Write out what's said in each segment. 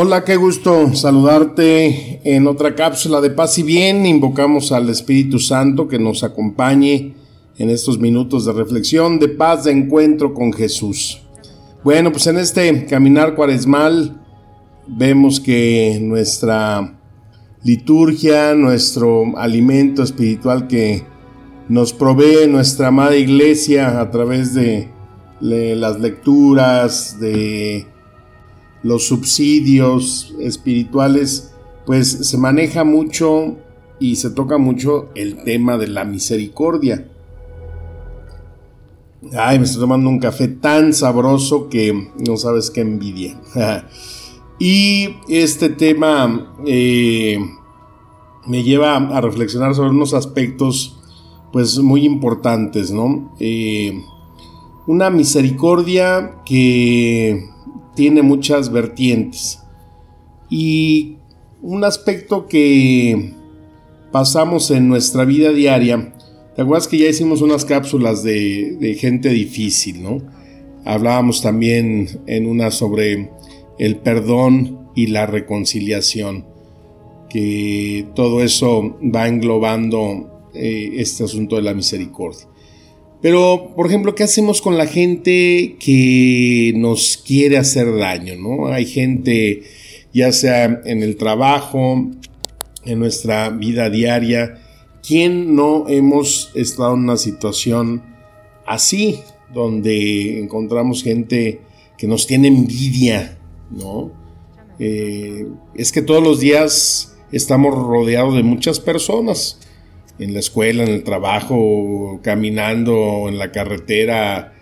Hola, qué gusto saludarte en otra cápsula de paz y bien. Invocamos al Espíritu Santo que nos acompañe en estos minutos de reflexión, de paz, de encuentro con Jesús. Bueno, pues en este caminar cuaresmal vemos que nuestra liturgia, nuestro alimento espiritual que nos provee nuestra amada iglesia a través de las lecturas, de los subsidios espirituales, pues se maneja mucho y se toca mucho el tema de la misericordia. Ay, me estoy tomando un café tan sabroso que no sabes qué envidia. y este tema eh, me lleva a reflexionar sobre unos aspectos pues muy importantes, ¿no? Eh, una misericordia que tiene muchas vertientes. Y un aspecto que pasamos en nuestra vida diaria, ¿te acuerdas que ya hicimos unas cápsulas de, gente difícil, ¿no? Hablábamos también en una sobre el perdón y la reconciliación, que todo eso va englobando eh, este asunto de la misericordia. Pero, por ejemplo, ¿qué hacemos con la gente que nos quiere hacer daño? ¿no? Hay gente, ya sea en el trabajo, en nuestra vida diaria, ¿quién no hemos estado en una situación así, donde encontramos gente que nos tiene envidia, ¿no? Eh, es que todos los días estamos rodeados de muchas personas en la escuela, en el trabajo, caminando en la carretera.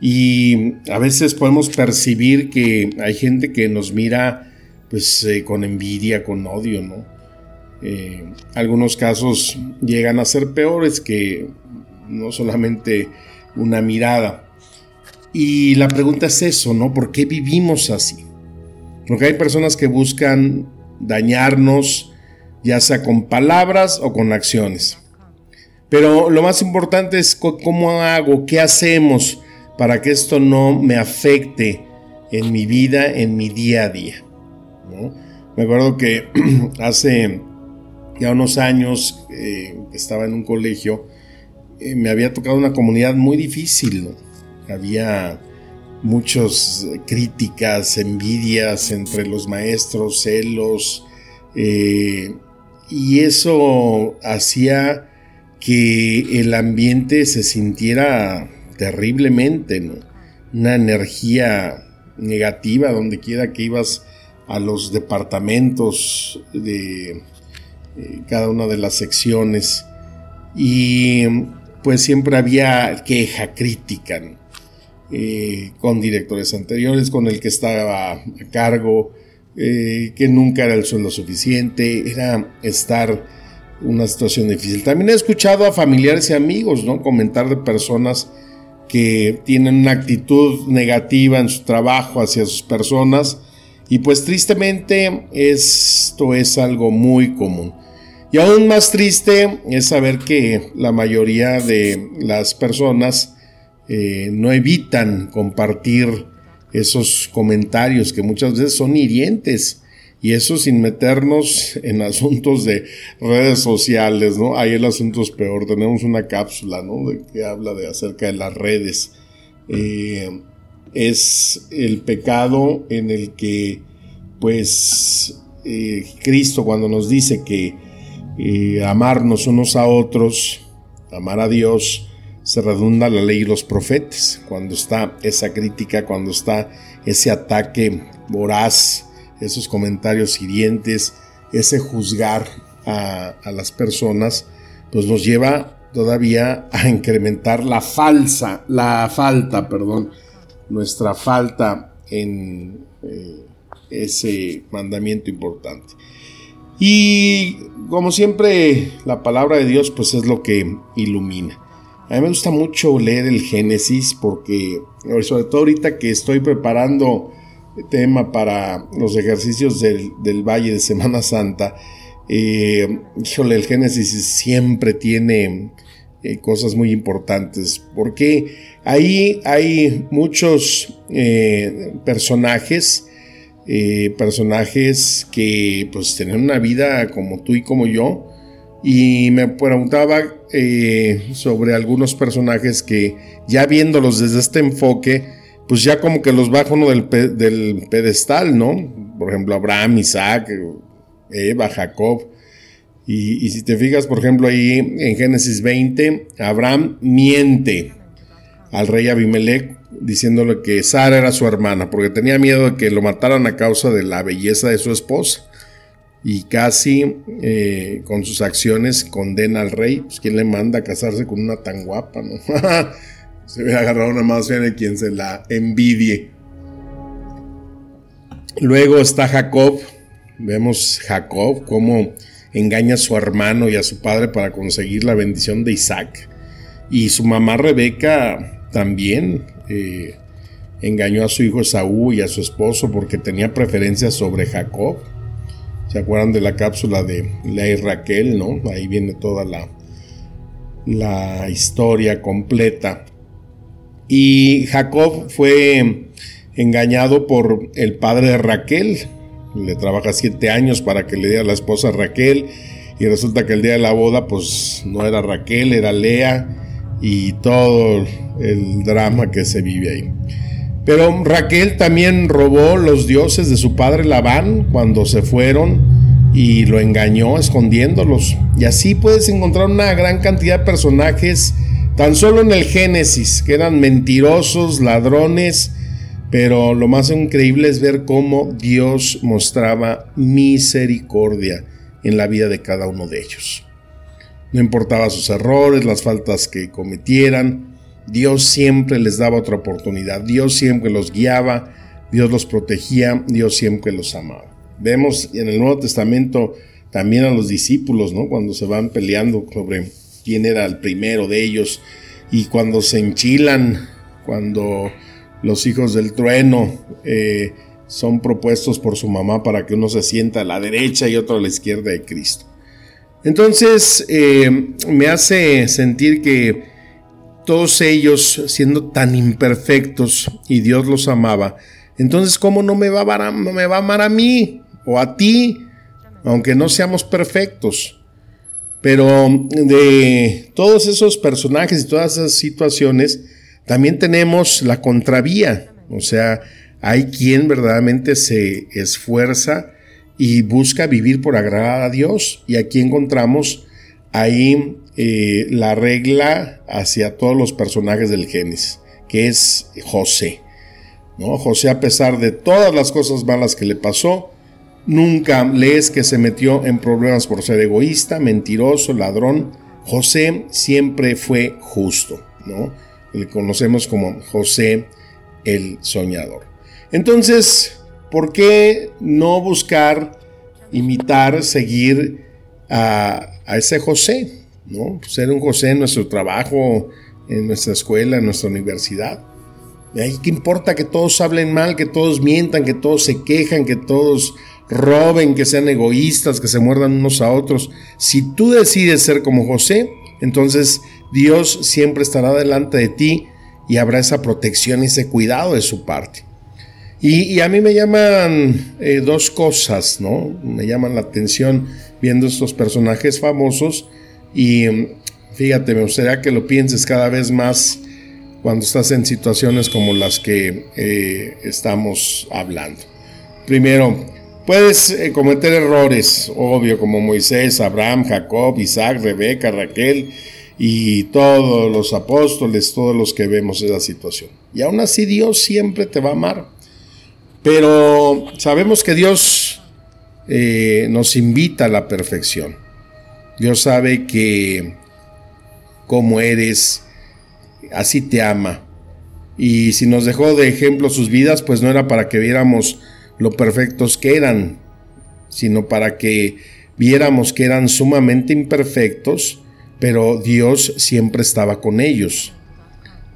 Y a veces podemos percibir que hay gente que nos mira pues eh, con envidia, con odio, ¿no? Eh, algunos casos llegan a ser peores que no solamente una mirada. Y la pregunta es eso, ¿no? ¿Por qué vivimos así? Porque hay personas que buscan dañarnos, ya sea con palabras o con acciones. Pero lo más importante es cómo hago, qué hacemos para que esto no me afecte en mi vida, en mi día a día. Me acuerdo que hace ya unos años eh, estaba en un colegio, eh, me había tocado una comunidad muy difícil. Había muchas críticas, envidias entre los maestros, celos, eh, y eso hacía que el ambiente se sintiera terriblemente. Una energía negativa donde quiera que ibas a los departamentos de eh, cada una de las secciones y pues siempre había queja crítica eh, con directores anteriores, con el que estaba a cargo, eh, que nunca era el sueldo suficiente, era estar una situación difícil. También he escuchado a familiares y amigos, ¿no? Comentar de personas que tienen una actitud negativa en su trabajo hacia sus personas y pues tristemente esto es algo muy común. Y aún más triste es saber que la mayoría de las personas eh, no evitan compartir esos comentarios que muchas veces son hirientes y eso sin meternos en asuntos de redes sociales, ¿no? Ahí el asunto es peor. Tenemos una cápsula, ¿no? De que habla de acerca de las redes. Eh, es el pecado en el que, pues, eh, Cristo cuando nos dice que eh, amarnos unos a otros, amar a Dios, se redunda la ley y los profetas. Cuando está esa crítica, cuando está ese ataque voraz, esos comentarios hirientes, ese juzgar a, las personas, pues nos lleva todavía a incrementar la falsa, la falta, perdón, nuestra falta en eh, ese mandamiento importante. Y como siempre, la palabra de Dios pues es lo que ilumina. A mí me gusta mucho leer el Génesis porque, sobre todo ahorita que estoy preparando tema para los ejercicios del, Valle de Semana Santa, eh, híjole, el Génesis siempre tiene eh, cosas muy importantes porque ahí hay muchos eh, personajes personajes que pues tenían una vida como tú y como yo. Y me preguntaba sobre algunos personajes que ya viéndolos desde este enfoque, pues ya como que los bajo uno del, pedestal, ¿no? Por ejemplo, Abraham, Isaac, Eva, Jacob. Y, y, si te fijas, por ejemplo, ahí en Génesis 20, Abraham miente al rey Abimelech diciéndole que Sara era su hermana, porque tenía miedo de que lo mataran a causa de la belleza de su esposa. Y casi eh, con sus acciones condena al rey. Pues, ¿Quién le manda a casarse con una tan guapa? ¿no? se ve agarrado una más bien de quien se la envidie. Luego está Jacob. Vemos Jacob cómo engaña a su hermano y a su padre para conseguir la bendición de Isaac. Y su mamá Rebeca también eh, engañó a su hijo Saúl y a su esposo porque tenía preferencia sobre Jacob. ¿Se acuerdan de la cápsula de Lea y Raquel? ¿no? Ahí viene toda la, la historia completa. Y Jacob fue engañado por el padre de Raquel. Le trabaja siete años para que le diera a la esposa Raquel. Y resulta que el día de la boda, pues no era Raquel, era Lea y todo el drama que se vive ahí. Pero Raquel también robó los dioses de su padre Labán cuando se fueron y lo engañó escondiéndolos. Y así puedes encontrar una gran cantidad de personajes tan solo en el Génesis, que eran mentirosos, ladrones, pero lo más increíble es ver cómo Dios mostraba misericordia en la vida de cada uno de ellos. No importaba sus errores, las faltas que cometieran, Dios siempre les daba otra oportunidad, Dios siempre los guiaba, Dios los protegía, Dios siempre los amaba. Vemos en el Nuevo Testamento también a los discípulos, ¿no? Cuando se van peleando sobre quién era el primero de ellos y cuando se enchilan, cuando los hijos del trueno eh, son propuestos por su mamá para que uno se sienta a la derecha y otro a la izquierda de Cristo. Entonces eh, me hace sentir que todos ellos siendo tan imperfectos y Dios los amaba, entonces ¿cómo no me va a me va a, amar a mí o a ti, aunque no seamos perfectos? Pero de todos esos personajes y todas esas situaciones, también tenemos la contravía, o sea, hay quien verdaderamente se esfuerza y busca vivir por agradar a Dios. Y aquí encontramos ahí eh, la regla hacia todos los personajes del Génesis, que es José. ¿no? José, a pesar de todas las cosas malas que le pasó, nunca lees que se metió en problemas por ser egoísta, mentiroso, ladrón. José siempre fue justo, ¿no? Le conocemos como José el soñador. Entonces, ¿por qué no buscar imitar, seguir a, ese José? ¿no? Ser un José en nuestro trabajo, en nuestra escuela, en nuestra universidad. ¿Qué importa que todos hablen mal, que todos mientan, que todos se quejan, que todos roben, que sean egoístas, que se muerdan unos a otros? Si tú decides ser como José, entonces Dios siempre estará delante de ti y habrá esa protección y ese cuidado de su parte. Y, a mí me llaman eh, dos cosas, ¿no? Me llaman la atención viendo estos personajes famosos y mm, fíjate, me gustaría que lo pienses cada vez más cuando estás en situaciones como las que eh, estamos hablando. Primero, puedes eh, cometer errores, obvio, como Moisés, Abraham, Jacob, Isaac, Rebeca, Raquel y todos los apóstoles, todos los que vemos esa situación. Y aún así Dios siempre te va a amar. Pero sabemos que Dios eh, nos invita a la perfección. Dios sabe que como eres, así te ama. Y si nos dejó de ejemplo sus vidas, pues no era para que viéramos lo perfectos que eran, sino para que viéramos que eran sumamente imperfectos, pero Dios siempre estaba con ellos.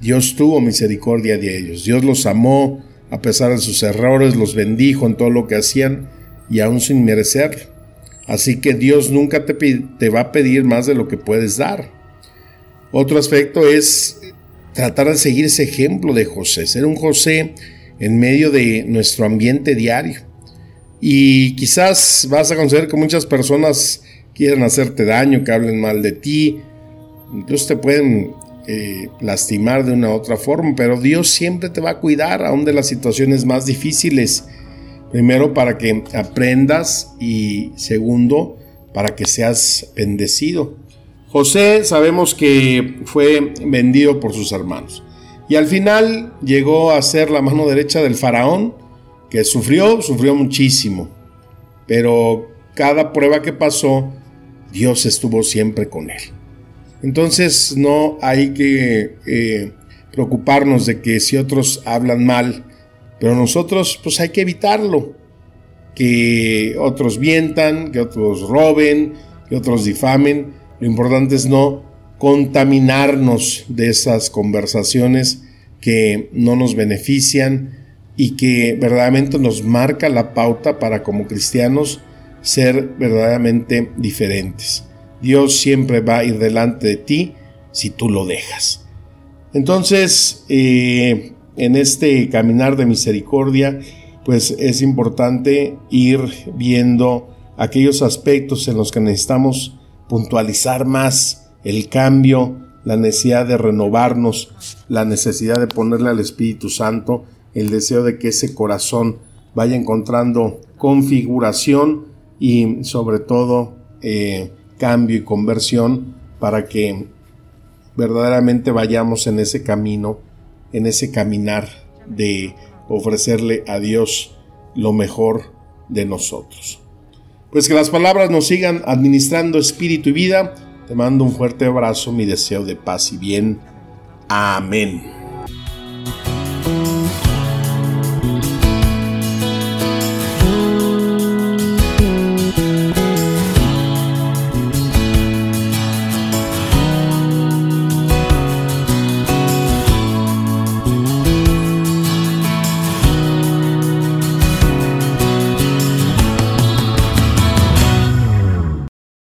Dios tuvo misericordia de ellos, Dios los amó a pesar de sus errores, los bendijo en todo lo que hacían y aún sin merecer. Así que Dios nunca te, te va a pedir más de lo que puedes dar. Otro aspecto es tratar de seguir ese ejemplo de José, ser un José en medio de nuestro ambiente diario. Y quizás vas a conocer que muchas personas quieren hacerte daño, que hablen mal de ti, incluso te pueden eh, lastimar de una u otra forma, pero Dios siempre te va a cuidar aún de las situaciones más difíciles. Primero para que aprendas y segundo para que seas bendecido. José sabemos que fue vendido por sus hermanos y al final llegó a ser la mano derecha del faraón que sufrió, sufrió muchísimo, pero cada prueba que pasó, Dios estuvo siempre con él. Entonces no hay que eh, preocuparnos de que si otros hablan mal, pero nosotros pues hay que evitarlo. Que otros mientan, que otros roben, que otros difamen. Lo importante es no contaminarnos de esas conversaciones que no nos benefician y que verdaderamente nos marca la pauta para como cristianos ser verdaderamente diferentes. Dios siempre va a ir delante de ti si tú lo dejas. Entonces, eh, en este caminar de misericordia, pues es importante ir viendo aquellos aspectos en los que necesitamos puntualizar más el cambio, la necesidad de renovarnos, la necesidad de ponerle al Espíritu Santo el deseo de que ese corazón vaya encontrando configuración y sobre todo eh, cambio y conversión para que verdaderamente vayamos en ese camino, en ese caminar de ofrecerle a Dios lo mejor de nosotros. Pues que las palabras nos sigan administrando espíritu y vida. Te mando un fuerte abrazo, mi deseo de paz y bien. Amén.